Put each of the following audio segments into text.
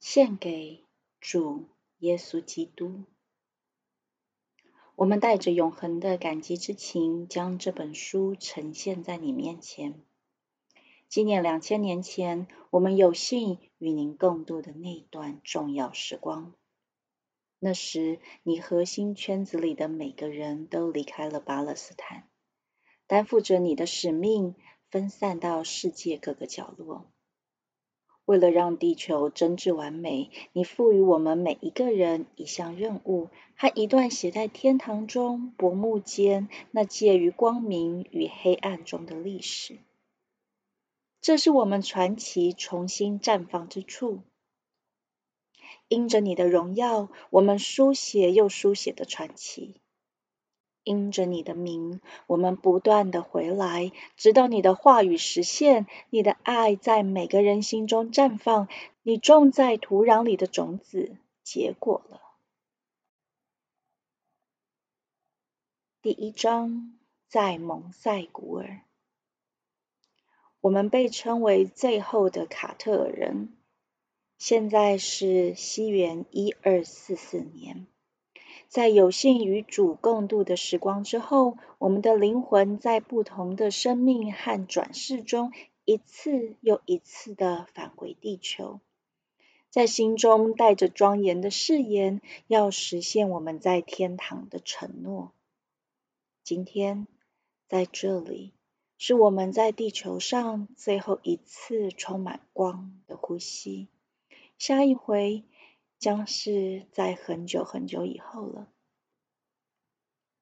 献给主耶稣基督。我们带着永恒的感激之情，将这本书呈现在你面前，纪念两千年前我们有幸与您共度的那段重要时光。那时，你核心圈子里的每个人都离开了巴勒斯坦，担负着你的使命，分散到世界各个角落。为了让地球真挚完美，你赋予我们每一个人一项任务和一段写在天堂中薄暮间那介于光明与黑暗中的历史。这是我们传奇重新绽放之处。因着你的荣耀，我们书写又书写的传奇。因着你的名，我们不断的回来，直到你的话语实现，你的爱在每个人心中绽放，你种在土壤里的种子结果了。第一章在蒙塞古尔，我们被称为最后的卡特尔人，现在是西元一二四四年。在有幸与主共度的时光之后，我们的灵魂在不同的生命和转世中，一次又一次的返回地球，在心中带着庄严的誓言，要实现我们在天堂的承诺。今天在这里，是我们在地球上最后一次充满光的呼吸。下一回。将是在很久很久以后了。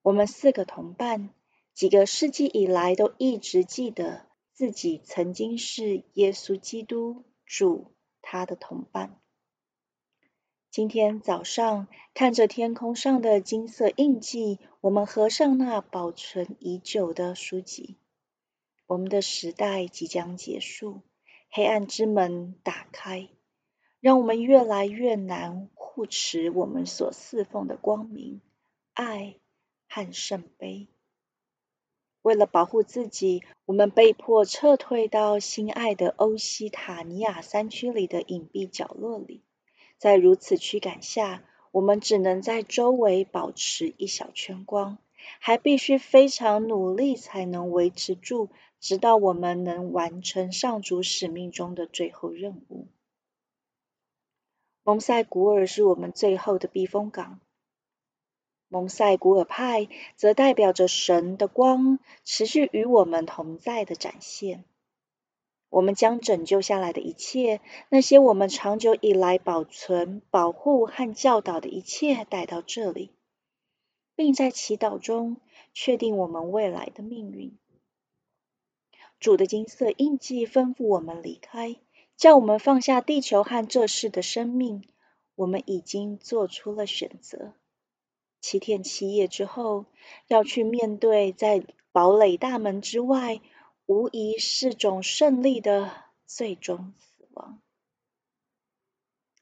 我们四个同伴，几个世纪以来都一直记得自己曾经是耶稣基督主他的同伴。今天早上看着天空上的金色印记，我们合上那保存已久的书籍。我们的时代即将结束，黑暗之门打开。让我们越来越难护持我们所侍奉的光明、爱和圣杯。为了保护自己，我们被迫撤退到心爱的欧西塔尼亚山区里的隐蔽角落里。在如此驱赶下，我们只能在周围保持一小圈光，还必须非常努力才能维持住，直到我们能完成上主使命中的最后任务。蒙塞古尔是我们最后的避风港。蒙塞古尔派则代表着神的光持续与我们同在的展现。我们将拯救下来的一切，那些我们长久以来保存、保护和教导的一切带到这里，并在祈祷中确定我们未来的命运。主的金色印记吩咐我们离开。叫我们放下地球和这世的生命，我们已经做出了选择。七天七夜之后，要去面对在堡垒大门之外，无疑是种胜利的最终死亡。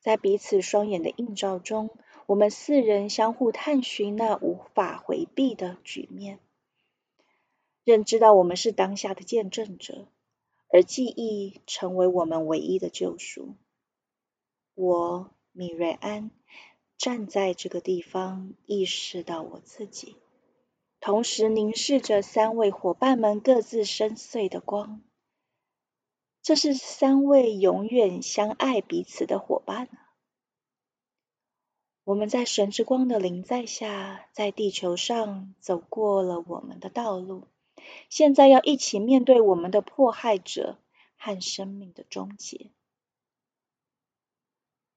在彼此双眼的映照中，我们四人相互探寻那无法回避的局面，认知到我们是当下的见证者。而记忆成为我们唯一的救赎。我米瑞安站在这个地方，意识到我自己，同时凝视着三位伙伴们各自深邃的光。这是三位永远相爱彼此的伙伴！我们在神之光的临在下，在地球上走过了我们的道路。现在要一起面对我们的迫害者和生命的终结。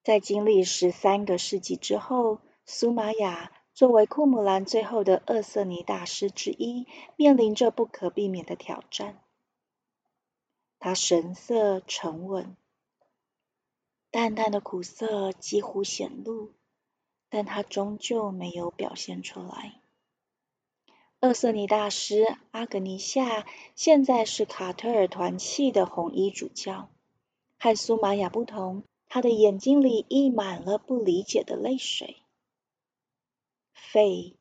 在经历十三个世纪之后，苏玛雅作为库姆兰最后的厄瑟尼大师之一，面临着不可避免的挑战。他神色沉稳，淡淡的苦涩几乎显露，但他终究没有表现出来。厄瑟尼大师阿格尼夏现在是卡特尔团契的红衣主教。和苏玛雅不同，他的眼睛里溢满了不理解的泪水。费，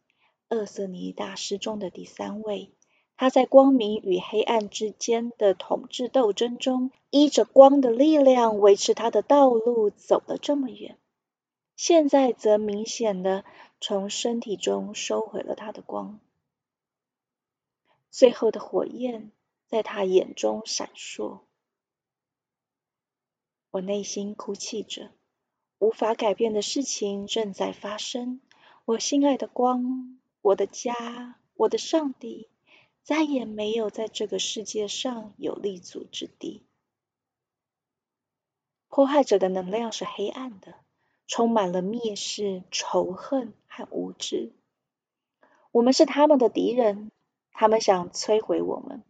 厄瑟尼大师中的第三位，他在光明与黑暗之间的统治斗争中，依着光的力量维持他的道路，走了这么远。现在则明显的从身体中收回了他的光，最后的火焰在他眼中闪烁。我内心哭泣着，无法改变的事情正在发生。我心爱的光，我的家，我的上帝。再也没有在这个世界上有立足之地。迫害者的能量是黑暗的，充满了蔑视、仇恨和无知。我们是他们的敌人，他们想摧毁我们。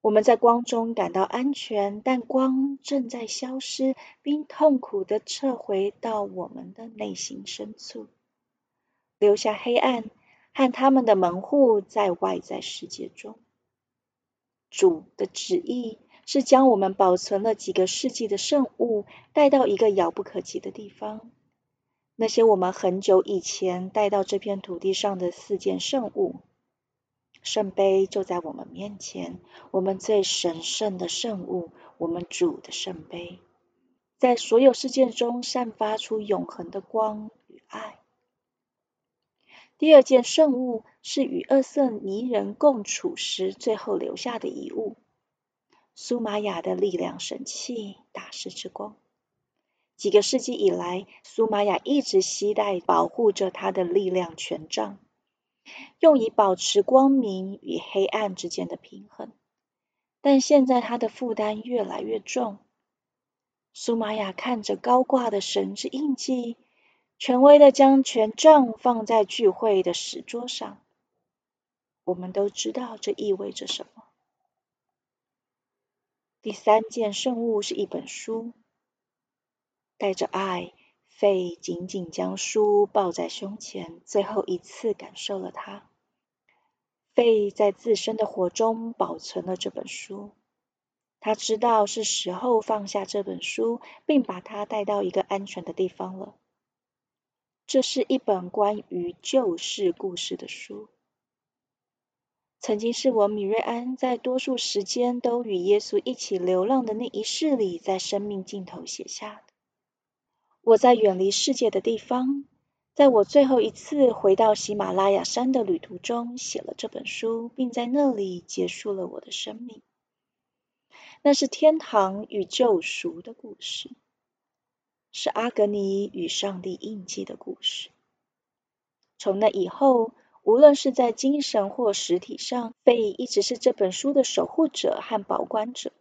我们在光中感到安全，但光正在消失，并痛苦的撤回到我们的内心深处，留下黑暗。和他们的门户在外在世界中，主的旨意是将我们保存了几个世纪的圣物带到一个遥不可及的地方。那些我们很久以前带到这片土地上的四件圣物，圣杯就在我们面前，我们最神圣的圣物，我们主的圣杯，在所有事件中散发出永恒的光与爱。第二件圣物是与厄瑟尼人共处时最后留下的遗物——苏玛雅的力量神器大师之光。几个世纪以来，苏玛雅一直携带保护着他的力量权杖，用以保持光明与黑暗之间的平衡。但现在他的负担越来越重。苏玛雅看着高挂的神之印记。权威的将权杖放在聚会的石桌上。我们都知道这意味着什么。第三件圣物是一本书，带着爱，费紧紧将书抱在胸前，最后一次感受了它。费在自身的火中保存了这本书。他知道是时候放下这本书，并把它带到一个安全的地方了。这是一本关于旧世故事的书，曾经是我米瑞安在多数时间都与耶稣一起流浪的那一世里，在生命尽头写下。我在远离世界的地方，在我最后一次回到喜马拉雅山的旅途中，写了这本书，并在那里结束了我的生命。那是天堂与救赎的故事。是阿格尼与上帝印记的故事。从那以后，无论是在精神或实体上，贝一直是这本书的守护者和保管者。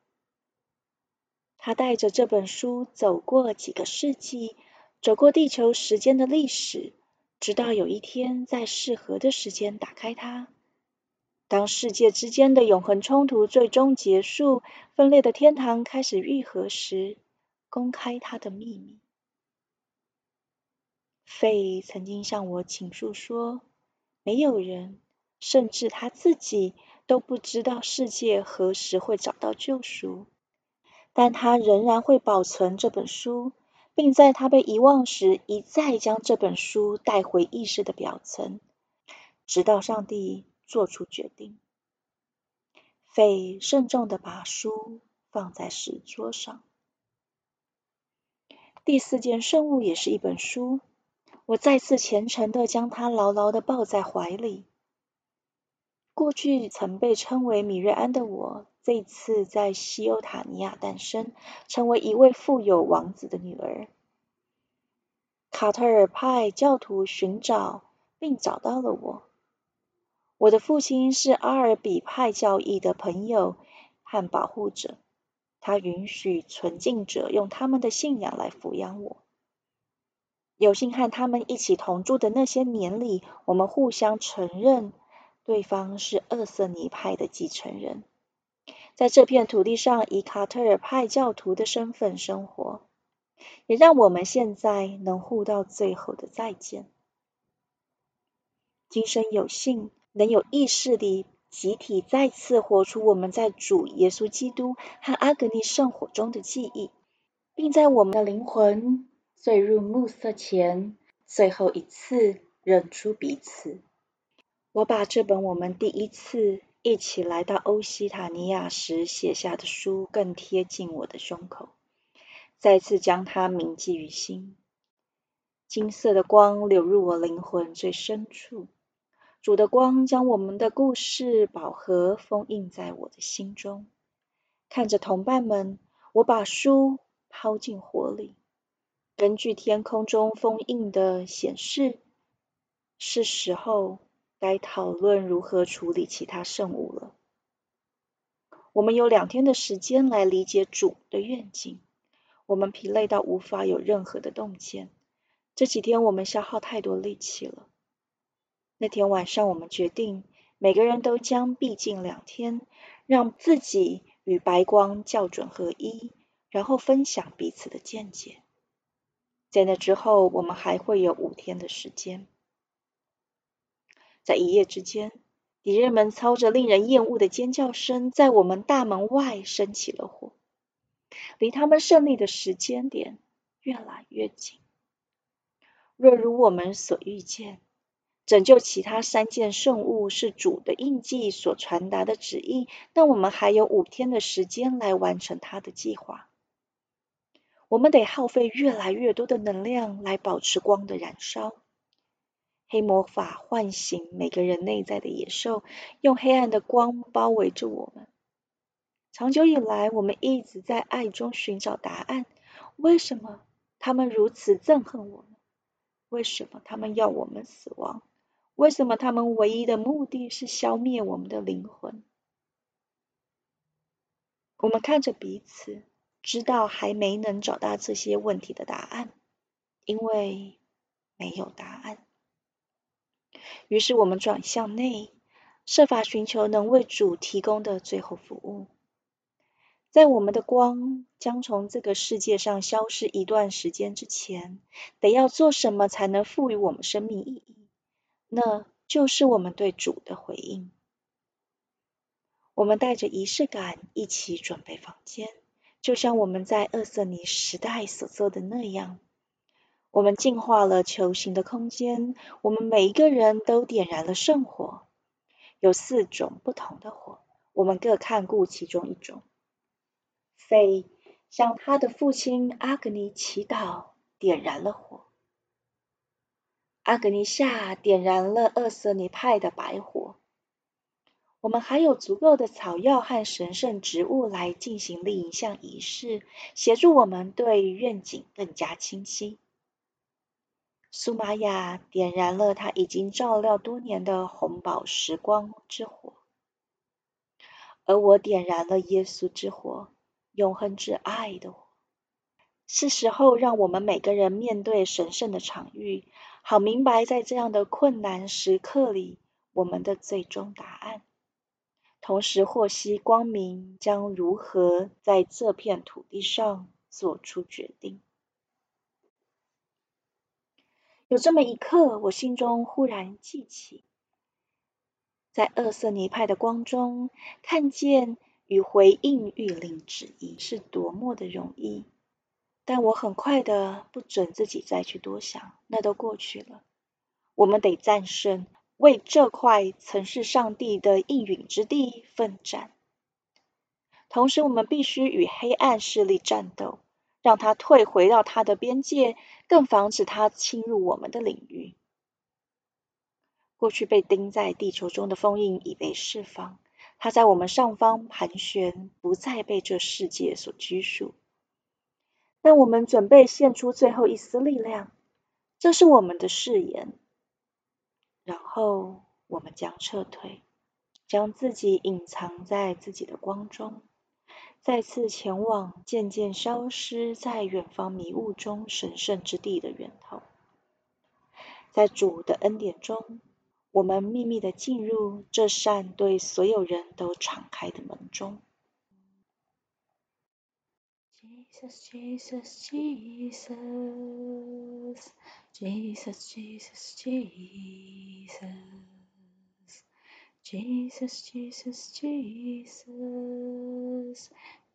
他带着这本书走过几个世纪，走过地球时间的历史，直到有一天在适合的时间打开它。当世界之间的永恒冲突最终结束，分裂的天堂开始愈合时，公开它的秘密。费曾经向我倾诉说，没有人，甚至他自己都不知道世界何时会找到救赎，但他仍然会保存这本书，并在他被遗忘时一再将这本书带回意识的表层，直到上帝做出决定。费慎重的把书放在石桌上。第四件圣物也是一本书。我再次虔诚的将它牢牢的抱在怀里。过去曾被称为米瑞安的我，这次在西欧塔尼亚诞生，成为一位富有王子的女儿。卡特尔派教徒寻找并找到了我。我的父亲是阿尔比派教义的朋友和保护者，他允许纯净者用他们的信仰来抚养我。有幸和他们一起同住的那些年里，我们互相承认对方是厄瑟尼派的继承人，在这片土地上以卡特尔派教徒的身份生活，也让我们现在能互道最后的再见。今生有幸能有意识地集体再次活出我们在主耶稣基督和阿格尼圣火中的记忆，并在我们的灵魂。坠入暮色前，最后一次认出彼此。我把这本我们第一次一起来到欧西塔尼亚时写下的书更贴近我的胸口，再次将它铭记于心。金色的光流入我灵魂最深处，主的光将我们的故事宝盒封印在我的心中。看着同伴们，我把书抛进火里。根据天空中封印的显示，是时候该讨论如何处理其他圣物了。我们有两天的时间来理解主的愿景。我们疲累到无法有任何的洞见。这几天我们消耗太多力气了。那天晚上，我们决定每个人都将闭尽两天，让自己与白光校准合一，然后分享彼此的见解。在那之后，我们还会有五天的时间。在一夜之间，敌人们操着令人厌恶的尖叫声，在我们大门外升起了火，离他们胜利的时间点越来越近。若如我们所预见，拯救其他三件圣物是主的印记所传达的旨意，那我们还有五天的时间来完成他的计划。我们得耗费越来越多的能量来保持光的燃烧。黑魔法唤醒每个人内在的野兽，用黑暗的光包围着我们。长久以来，我们一直在爱中寻找答案。为什么他们如此憎恨我们？为什么他们要我们死亡？为什么他们唯一的目的是消灭我们的灵魂？我们看着彼此，知道还没能找到这些问题的答案，因为没有答案。于是我们转向内，设法寻求能为主提供的最后服务。在我们的光将从这个世界上消失一段时间之前，得要做什么才能赋予我们生命意义？那就是我们对主的回应。我们带着仪式感一起准备房间，就像我们在厄瑟尼时代所做的那样。我们净化了球形的空间，我们每一个人都点燃了圣火，有四种不同的火，我们各看顾其中一种。费向他的父亲阿格尼祈祷，点燃了火。阿格尼夏点燃了厄瑟尼派的白火。我们还有足够的草药和神圣植物来进行另一项仪式，协助我们对愿景更加清晰。苏玛雅点燃了他已经照料多年的红宝石光之火，而我点燃了耶稣之火。永恒之爱的火，是时候让我们每个人面对神圣的场域，好明白在这样的困难时刻里，我们的最终答案，同时获悉光明将如何在这片土地上做出决定。有这么一刻，我心中忽然记起，在厄瑟尼派的光中看见。与回应御令旨意是多么的容易，但我很快的不准自己再去多想，那都过去了。我们得战胜，为这块曾是上帝的应允之地奋战。同时，我们必须与黑暗势力战斗，让他退回到他的边界，更防止他侵入我们的领域。过去被钉在地球中的封印已被释放。它在我们上方盘旋，不再被这世界所拘束。但我们准备献出最后一丝力量，这是我们的誓言。然后我们将撤退，将自己隐藏在自己的光中，再次前往渐渐消失在远方迷雾中神圣之地的源头，在主的恩典中。我们秘密的进入这扇对所有人都敞开的门中。Jesus, Jesus, Jesus, Jesus, Jesus, Jesus, Jesus, Jesus,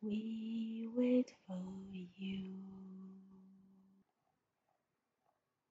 we wait for you.